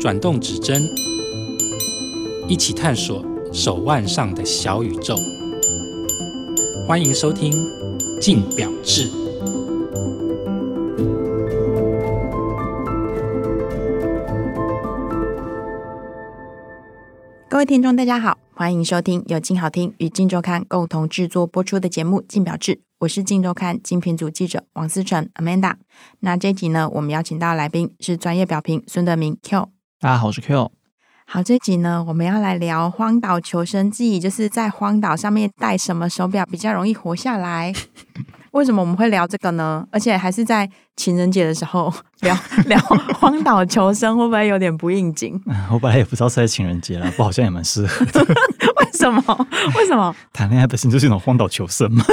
转动指针，一起探索手腕上的小宇宙。欢迎收听《镜表志》。各位听众，大家好，欢迎收听由静好听与静周刊共同制作播出的节目《静表志》。我是静周刊精品组记者王思成 Amanda。那这集呢，我们邀请到的来宾是专业表评孙德明 Q。大家好，我是 Q。好，这集呢，我们要来聊荒岛求生记，就是在荒岛上面戴什么手表比较容易活下来。为什么我们会聊这个呢？而且还是在情人节的时候 聊 聊荒岛求生，会不会有点不应景？我本来也不知道是在情人节了，不好像也蛮适合的。为什么？为什么？谈恋爱本身就是一种荒岛求生嘛。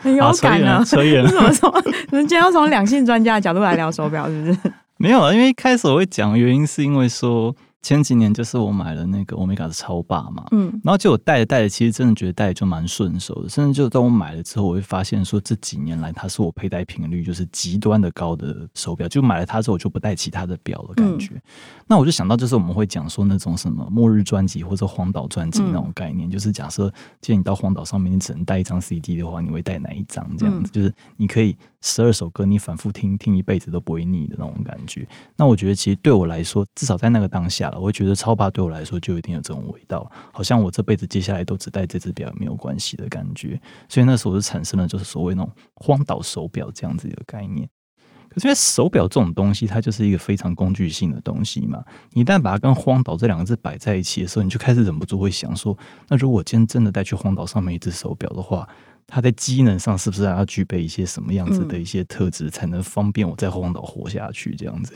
很有感呢，扯远了。为什么说？今天要从两性专家的角度来聊手表，是不是？没有啊，因为一开始我会讲原因，是因为说。前几年就是我买了那个欧米伽的超霸嘛，嗯，然后就我戴着戴着，其实真的觉得戴着就蛮顺手的，甚至就当我买了之后，我会发现说这几年来它是我佩戴频率就是极端的高的手表，就买了它之后我就不戴其他的表的感觉。嗯、那我就想到就是我们会讲说那种什么末日专辑或者荒岛专辑那种概念，嗯、就是假设既然你到荒岛上面你只能带一张 CD 的话，你会带哪一张？这样子、嗯、就是你可以十二首歌你反复听听一辈子都不会腻的那种感觉。那我觉得其实对我来说，至少在那个当下了。我会觉得超霸对我来说就一定有这种味道，好像我这辈子接下来都只带这只表没有关系的感觉，所以那时候就产生了就是所谓那种荒岛手表这样子的概念。可是因为手表这种东西，它就是一个非常工具性的东西嘛，你一旦把它跟荒岛这两个字摆在一起的时候，你就开始忍不住会想说，那如果今天真的带去荒岛上面一只手表的话，它在机能上是不是还要具备一些什么样子的一些特质，才能方便我在荒岛活下去这样子？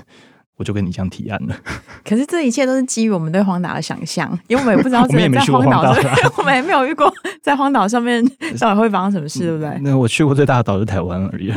我就跟你这样提案了。可是这一切都是基于我们对荒岛的想象，因为我们也不知道 真的在荒岛 我们也没有遇过在荒岛上面到底会发生什么事，对不对？那我去过最大的岛是台湾而已。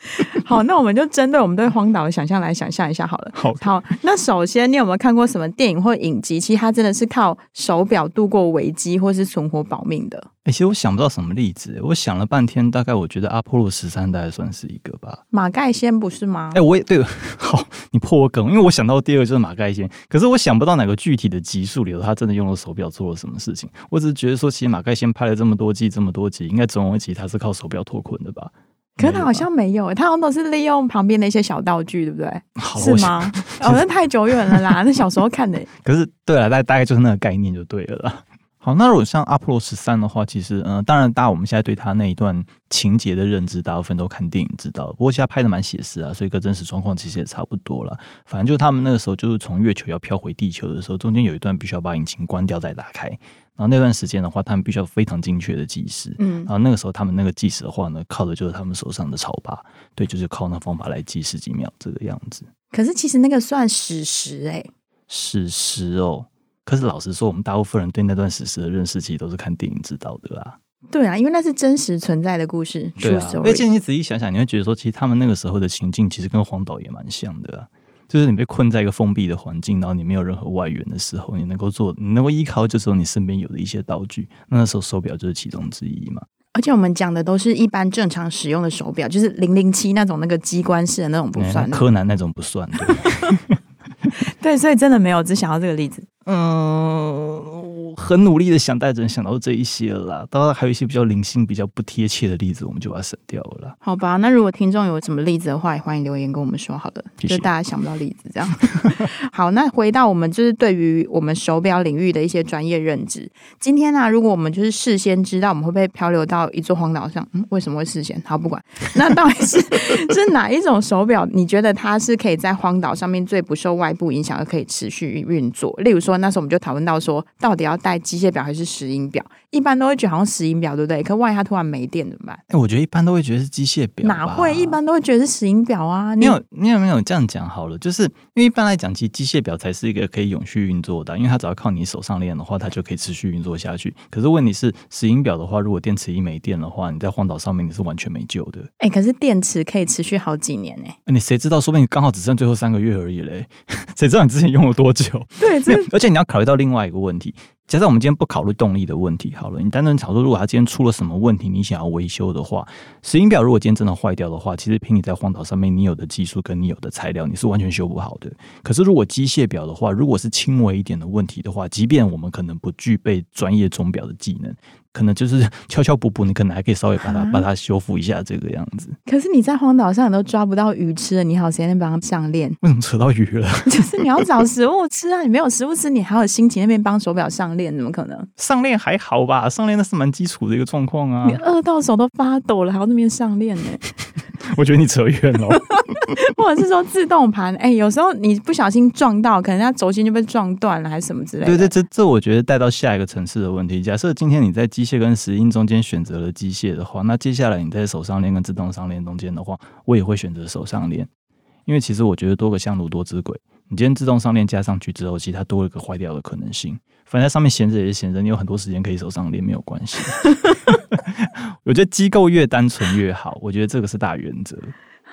好，那我们就针对我们对荒岛的想象来想象一下好了。好，好，那首先你有没有看过什么电影或影集？其实它真的是靠手表度过危机或是存活保命的。哎、欸，其实我想不到什么例子。我想了半天，大概我觉得阿波罗十三大概算是一个吧。马盖先不是吗？哎、欸，我也对。好，你破我梗，因为我想到第二个就是马盖先，可是我想不到哪个具体的集数里头他真的用了手表做了什么事情。我只是觉得说，其实马盖先拍了这么多季，这么多集，应该总有一集他是靠手表脱困的吧。可是他好像没有，他好像都是利用旁边的一些小道具，对不对？好是吗？哦，那太久远了啦，那小时候看的。可是，对了，大大概就是那个概念就对了啦。好，那如果像阿波罗十三的话，其实，嗯、呃，当然，大家我们现在对他那一段情节的认知，大部分都看电影知道。不过，现在拍的蛮写实啊，所以跟真实状况其实也差不多了。反正就是他们那个时候，就是从月球要飘回地球的时候，中间有一段必须要把引擎关掉再打开。然后那段时间的话，他们必须要非常精确的计时。嗯，然后那个时候他们那个计时的话呢，靠的就是他们手上的超霸，对，就是靠那方法来计十几秒这个样子。可是其实那个算史实诶、欸，史实哦。可是老实说，我们大部分人对那段史实的认识，其实都是看电影知道的啦。对啊，因为那是真实存在的故事。对啊，而且你仔细想想，你会觉得说，其实他们那个时候的情境，其实跟荒岛也蛮像的啊。就是你被困在一个封闭的环境，然后你没有任何外援的时候，你能够做，你能够依靠，就是你身边有的一些道具。那时候手表就是其中之一嘛。而且我们讲的都是一般正常使用的手表，就是零零七那种那个机关式的那种不算，柯南那种不算。对，对，所以真的没有，只想到这个例子。嗯。很努力的想带着人想到这一些了啦，当然还有一些比较零星、比较不贴切的例子，我们就把它省掉了。好吧，那如果听众有什么例子的话，也欢迎留言跟我们说。好的，就大家想不到例子这样。好，那回到我们就是对于我们手表领域的一些专业认知。今天呢、啊，如果我们就是事先知道我们会不会漂流到一座荒岛上，嗯，为什么会事先？好，不管，那到底是 是哪一种手表？你觉得它是可以在荒岛上面最不受外部影响，而可以持续运作？例如说，那时候我们就讨论到说，到底要带机械表还是石英表？一般都会觉得好像石英表，对不对？可万一它突然没电怎么办？哎、欸，我觉得一般都会觉得是机械表。哪会？一般都会觉得是石英表啊！你有你有没有这样讲好了？就是因为一般来讲，其实机械表才是一个可以永续运作的，因为它只要靠你手上链的话，它就可以持续运作下去。可是问题是，石英表的话，如果电池一没电的话，你在荒岛上面你是完全没救的。哎、欸，可是电池可以持续好几年呢、欸。你谁知道？说不定刚好只剩最后三个月而已嘞。谁知道你之前用了多久？对，而且你要考虑到另外一个问题。假设我们今天不考虑动力的问题，好了，你单纯炒作如果它今天出了什么问题，你想要维修的话，石英表如果今天真的坏掉的话，其实凭你在荒岛上面你有的技术跟你有的材料，你是完全修不好的。可是如果机械表的话，如果是轻微一点的问题的话，即便我们可能不具备专业钟表的技能。可能就是敲敲补补，你可能还可以稍微把它把它修复一下这个样子。可是你在荒岛上你都抓不到鱼吃了，你好，谁能帮他上链？为什么扯到鱼了？就是你要找食物吃啊，你没有食物吃，你还有心情那边帮手表上链，怎么可能？上链还好吧，上链那是蛮基础的一个状况啊。你饿到手都发抖了，还要那边上链呢？我觉得你扯远了，或者是说自动盘，哎、欸，有时候你不小心撞到，可能它轴心就被撞断了，还是什么之类的。对对，这这我觉得带到下一个层次的问题。假设今天你在机械跟石英中间选择了机械的话，那接下来你在手上链跟自动上链中间的话，我也会选择手上链，因为其实我觉得多个香炉多只鬼。你今天自动上链加上去之后，其实它多了一个坏掉的可能性。反正在上面闲着也是闲着，你有很多时间可以手上练，没有关系。我觉得机构越单纯越好，我觉得这个是大原则。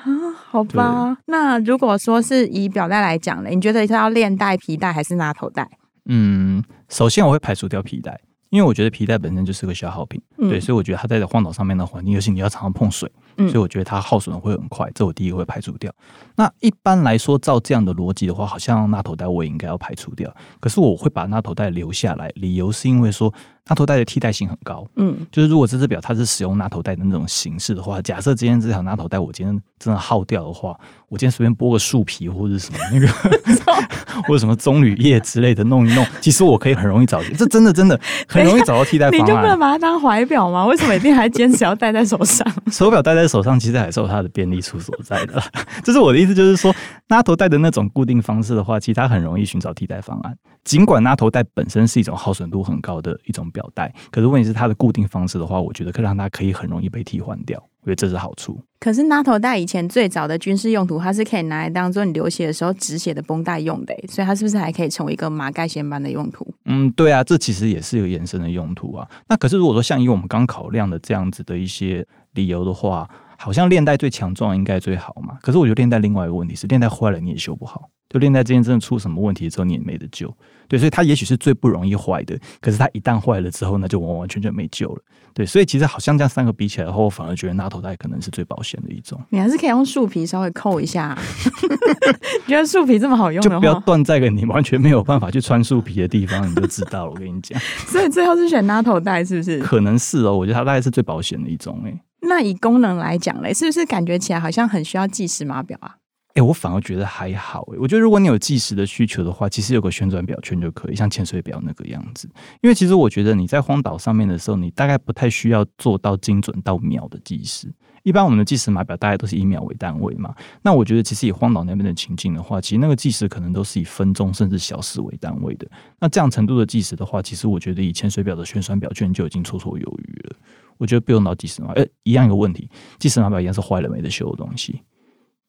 啊，好吧。那如果说是以表带来讲呢，你觉得是要练带、皮带还是拿头带？嗯，首先我会排除掉皮带，因为我觉得皮带本身就是个消耗品。嗯、对，所以我觉得它在荒岛上面的环境，尤其你要常常碰水。所以我觉得它耗损会很快，这我第一个会排除掉。那一般来说，照这样的逻辑的话，好像纳头带我也应该要排除掉。可是我会把纳头带留下来，理由是因为说。纳头带的替代性很高，嗯，就是如果这只表它是使用纳头带的那种形式的话，假设今天这条纳头带我今天真的耗掉的话，我今天随便剥个树皮或者什么那个，或者什么棕榈叶之类的弄一弄，其实我可以很容易找，这真的真的 很容易找到替代方案。你就不能把它当怀表吗？为什么一定还坚持要戴在手上？手表戴在手上其实还是有它的便利处所在的。这是我的意思，就是说纳头带的那种固定方式的话，其实它很容易寻找替代方案。尽管纳头带本身是一种耗损度很高的一种表带，可是问题是它的固定方式的话，我觉得可以让它可以很容易被替换掉，我觉得这是好处。可是纳头带以前最早的军事用途，它是可以拿来当做你流血的时候止血的绷带用的，所以它是不是还可以成为一个麻盖先般的用途？嗯，对啊，这其实也是有延伸的用途啊。那可是如果说像以我们刚考量的这样子的一些理由的话，好像链带最强壮应该最好嘛。可是我觉得链带另外一个问题是，链带坏了你也修不好。就链带之间真的出什么问题之后，你也没得救。对，所以它也许是最不容易坏的，可是它一旦坏了之后，那就完完全全没救了。对，所以其实好像这样三个比起来的话，我反而觉得纳头带可能是最保险的一种。你还是可以用树皮稍微扣一下。你觉得树皮这么好用？就不要断在个你完全没有办法去穿树皮的地方，你就知道了。我跟你讲，所以最后是选纳头带，是不是？可能是哦，我觉得它大概是最保险的一种诶。那以功能来讲嘞，是不是感觉起来好像很需要计时码表啊？哎、我反而觉得还好哎。我觉得如果你有计时的需求的话，其实有个旋转表圈就可以，像潜水表那个样子。因为其实我觉得你在荒岛上面的时候，你大概不太需要做到精准到秒的计时。一般我们的计时码表大概都是以秒为单位嘛。那我觉得其实以荒岛那边的情境的话，其实那个计时可能都是以分钟甚至小时为单位的。那这样程度的计时的话，其实我觉得以潜水表的旋转表圈就已经绰绰有余了。我觉得不用到计时码，哎，一样一个问题，计时码表一样是坏了没得修的东西。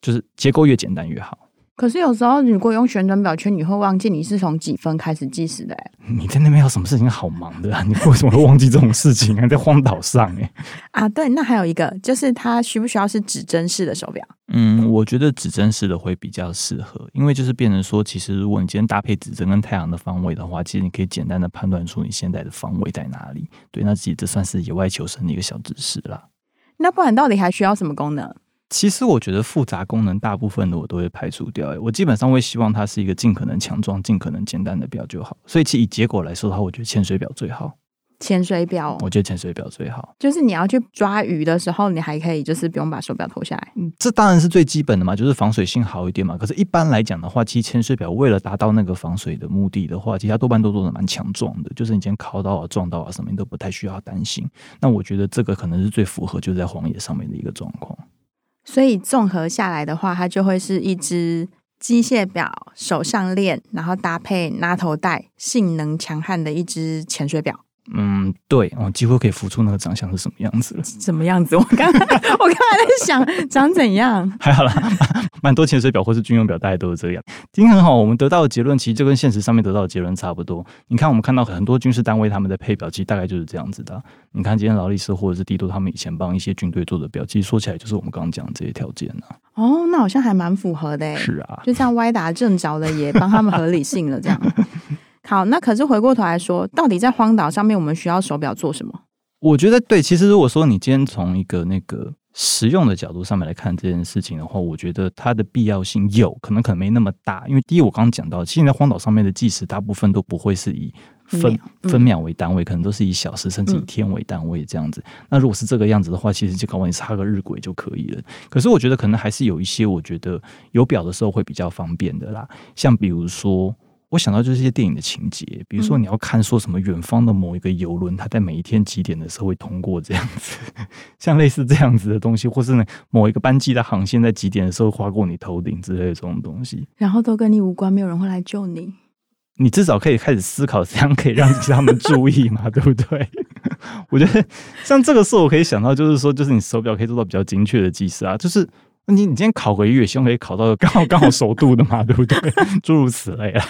就是结构越简单越好。可是有时候，如果用旋转表圈，你会忘记你是从几分开始计时的。你在那边有什么事情好忙的啊？你为什么会忘记这种事情啊？在荒岛上哎。啊，对，那还有一个就是它需不需要是指针式的手表？嗯，我觉得指针式的会比较适合，因为就是变成说，其实如果你今天搭配指针跟太阳的方位的话，其实你可以简单的判断出你现在的方位在哪里。对，那其实这算是野外求生的一个小知识啦。那不然到底还需要什么功能？其实我觉得复杂功能大部分的我都会排除掉，我基本上会希望它是一个尽可能强壮、尽可能简单的表就好。所以其实以结果来说的话，我觉得潜水表最好。潜水表，我觉得潜水表最好。就是你要去抓鱼的时候，你还可以就是不用把手表脱下来。嗯，这当然是最基本的嘛，就是防水性好一点嘛。可是，一般来讲的话，其实潜水表为了达到那个防水的目的的话，其实它多半都做的蛮强壮的。就是你今天靠到啊、撞到啊什么，你都不太需要担心。那我觉得这个可能是最符合就在荒野上面的一个状况。所以综合下来的话，它就会是一只机械表，手上链，然后搭配拉头带，性能强悍的一只潜水表。嗯，对，我几乎可以浮出那个长相是什么样子了。什么样子？我刚才我刚才在想长怎样。还好啦，蛮多潜水表或是军用表，大概都是这样。今天很好，我们得到的结论其实就跟现实上面得到的结论差不多。你看，我们看到很多军事单位他们的配表，其实大概就是这样子的。你看，今天劳力士或者是帝都他们以前帮一些军队做的表，其实说起来就是我们刚刚讲的这些条件啊。哦，那好像还蛮符合的。是啊，就这样歪打正着的，也帮他们合理性了这样。好，那可是回过头来说，到底在荒岛上面，我们需要手表做什么？我觉得对，其实如果说你今天从一个那个实用的角度上面来看这件事情的话，我觉得它的必要性有可能可能没那么大，因为第一，我刚刚讲到，其实在荒岛上面的计时大部分都不会是以分分秒为单位，可能都是以小时甚至以天为单位这样子。嗯、那如果是这个样子的话，其实就搞完你插个日晷就可以了。可是我觉得可能还是有一些，我觉得有表的时候会比较方便的啦，像比如说。我想到就是一些电影的情节，比如说你要看说什么远方的某一个游轮，它在每一天几点的时候会通过这样子，像类似这样子的东西，或是呢某一个班机的航线在几点的时候划过你头顶之类的这种东西，然后都跟你无关，没有人会来救你，你至少可以开始思考怎样可以让他们注意嘛，对不对？我觉得像这个时候我可以想到，就是说，就是你手表可以做到比较精确的计时啊，就是。那你你今天考个月，希望可以考到刚好刚好熟度的嘛，对不对？诸如此类啊。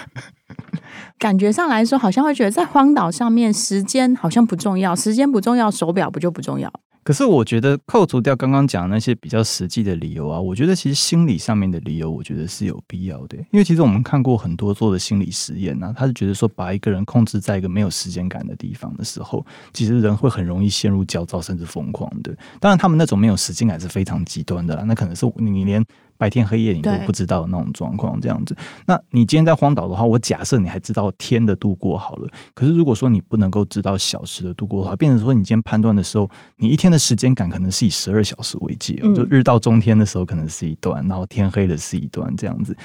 感觉上来说，好像会觉得在荒岛上面，时间好像不重要，时间不重要，手表不就不重要？可是我觉得扣除掉刚刚讲的那些比较实际的理由啊，我觉得其实心理上面的理由，我觉得是有必要的。因为其实我们看过很多做的心理实验啊，他是觉得说把一个人控制在一个没有时间感的地方的时候，其实人会很容易陷入焦躁甚至疯狂的。当然，他们那种没有时间感是非常极端的啦，那可能是你连。白天黑夜你都不知道的那种状况，这样子。那你今天在荒岛的话，我假设你还知道天的度过好了。可是如果说你不能够知道小时的度过的话，变成说你今天判断的时候，你一天的时间感可能是以十二小时为界，就日到中天的时候可能是一段，然后天黑的是一段这样子。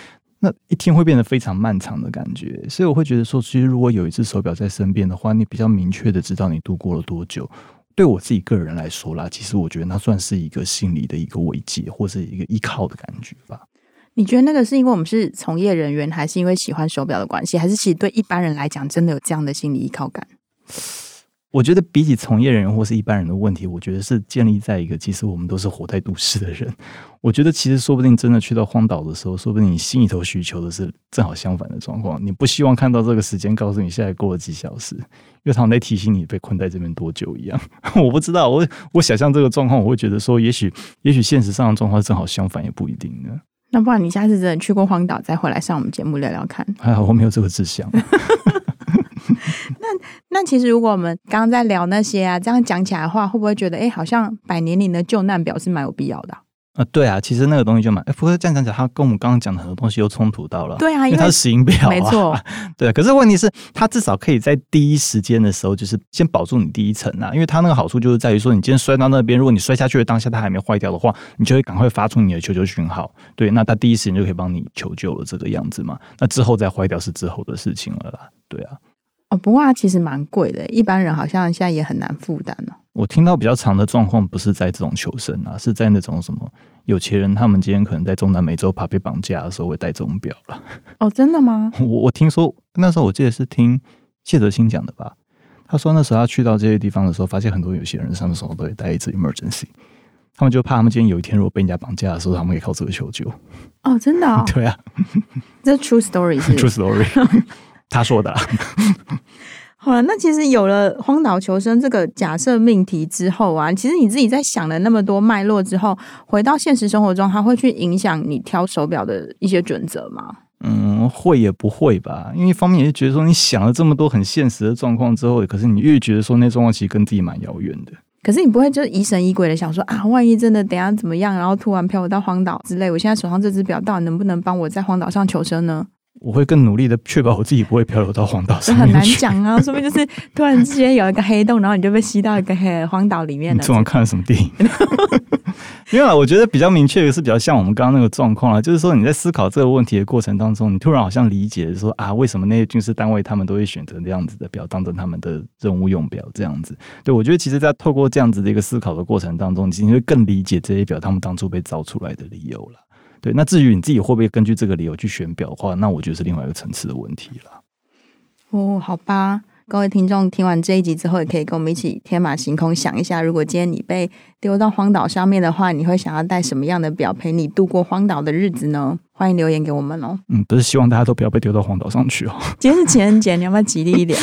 那一天会变得非常漫长的感觉。所以我会觉得说，其实如果有一只手表在身边的话，你比较明确的知道你度过了多久。对我自己个人来说啦，其实我觉得那算是一个心理的一个慰藉，或是一个依靠的感觉吧。你觉得那个是因为我们是从业人员，还是因为喜欢手表的关系，还是其实对一般人来讲，真的有这样的心理依靠感？我觉得比起从业人员或是一般人的问题，我觉得是建立在一个其实我们都是活在都市的人。我觉得其实说不定真的去到荒岛的时候，说不定你心里头需求的是正好相反的状况。你不希望看到这个时间告诉你现在过了几小时，因为他们在提醒你被困在这边多久一样。我不知道，我我想象这个状况，我会觉得说也，也许也许现实上的状况正好相反，也不一定呢。那不然你下次真的去过荒岛，再回来上我们节目聊聊看。还好我没有这个志向。那那其实，如果我们刚刚在聊那些啊，这样讲起来的话，会不会觉得，哎，好像百年灵的救难表是蛮有必要的啊？啊，对啊，其实那个东西就蛮……哎，不过这样讲讲，它跟我们刚刚讲的很多东西又冲突到了。对啊，因为它是石英表啊，没错。对啊，可是问题是，它至少可以在第一时间的时候，就是先保住你第一层啊。因为它那个好处就是在于说，你今天摔到那边，如果你摔下去的当下它还没坏掉的话，你就会赶快发出你的求救讯号。对，那它第一时间就可以帮你求救了，这个样子嘛。那之后再坏掉是之后的事情了啦。对啊。哦，不过它其实蛮贵的，一般人好像现在也很难负担哦。我听到比较长的状况，不是在这种求生啊，是在那种什么有钱人，他们今天可能在中南美洲怕被绑架的时候会戴这种表了。哦，真的吗？我我听说那时候我记得是听谢哲青讲的吧，他说那时候他去到这些地方的时候，发现很多有钱人上手都会带一只 emergency，他们就怕他们今天有一天如果被人家绑架的时候，他们可以靠这个求救。哦，真的哦？对啊，这 true story 是 true story。他说的。好了，那其实有了荒岛求生这个假设命题之后啊，其实你自己在想了那么多脉络之后，回到现实生活中，它会去影响你挑手表的一些准则吗？嗯，会也不会吧。因为一方面也是觉得说，你想了这么多很现实的状况之后，可是你越觉得说那状况其实跟自己蛮遥远的。可是你不会就是疑神疑鬼的想说啊，万一真的等下怎么样，然后突然飘我到荒岛之类，我现在手上这只表到底能不能帮我在荒岛上求生呢？我会更努力的确保我自己不会漂流到荒岛上面很难讲啊，说不定就是突然之间有一个黑洞，然后你就被吸到一个黑荒岛里面了。你昨晚看了什么电影？因为我觉得比较明确的是比较像我们刚刚那个状况啊，就是说你在思考这个问题的过程当中，你突然好像理解说啊，为什么那些军事单位他们都会选择这样子的表当成他们的任务用表这样子？对，我觉得其实，在透过这样子的一个思考的过程当中，你会更理解这些表他们当初被造出来的理由了。对，那至于你自己会不会根据这个理由去选表的话，那我觉得是另外一个层次的问题了。哦，好吧，各位听众听完这一集之后，也可以跟我们一起天马行空想一下，如果今天你被丢到荒岛上面的话，你会想要带什么样的表陪你度过荒岛的日子呢？欢迎留言给我们哦。嗯，不是希望大家都不要被丢到荒岛上去哦。今天是情人节，你要不要吉利一点？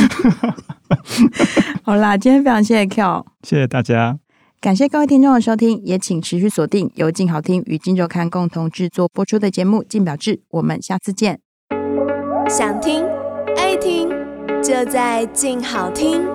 好啦，今天非常谢谢 Q，谢谢大家。感谢各位听众的收听，也请持续锁定由静好听与金周刊共同制作播出的节目《静表志》，我们下次见。想听爱听，就在静好听。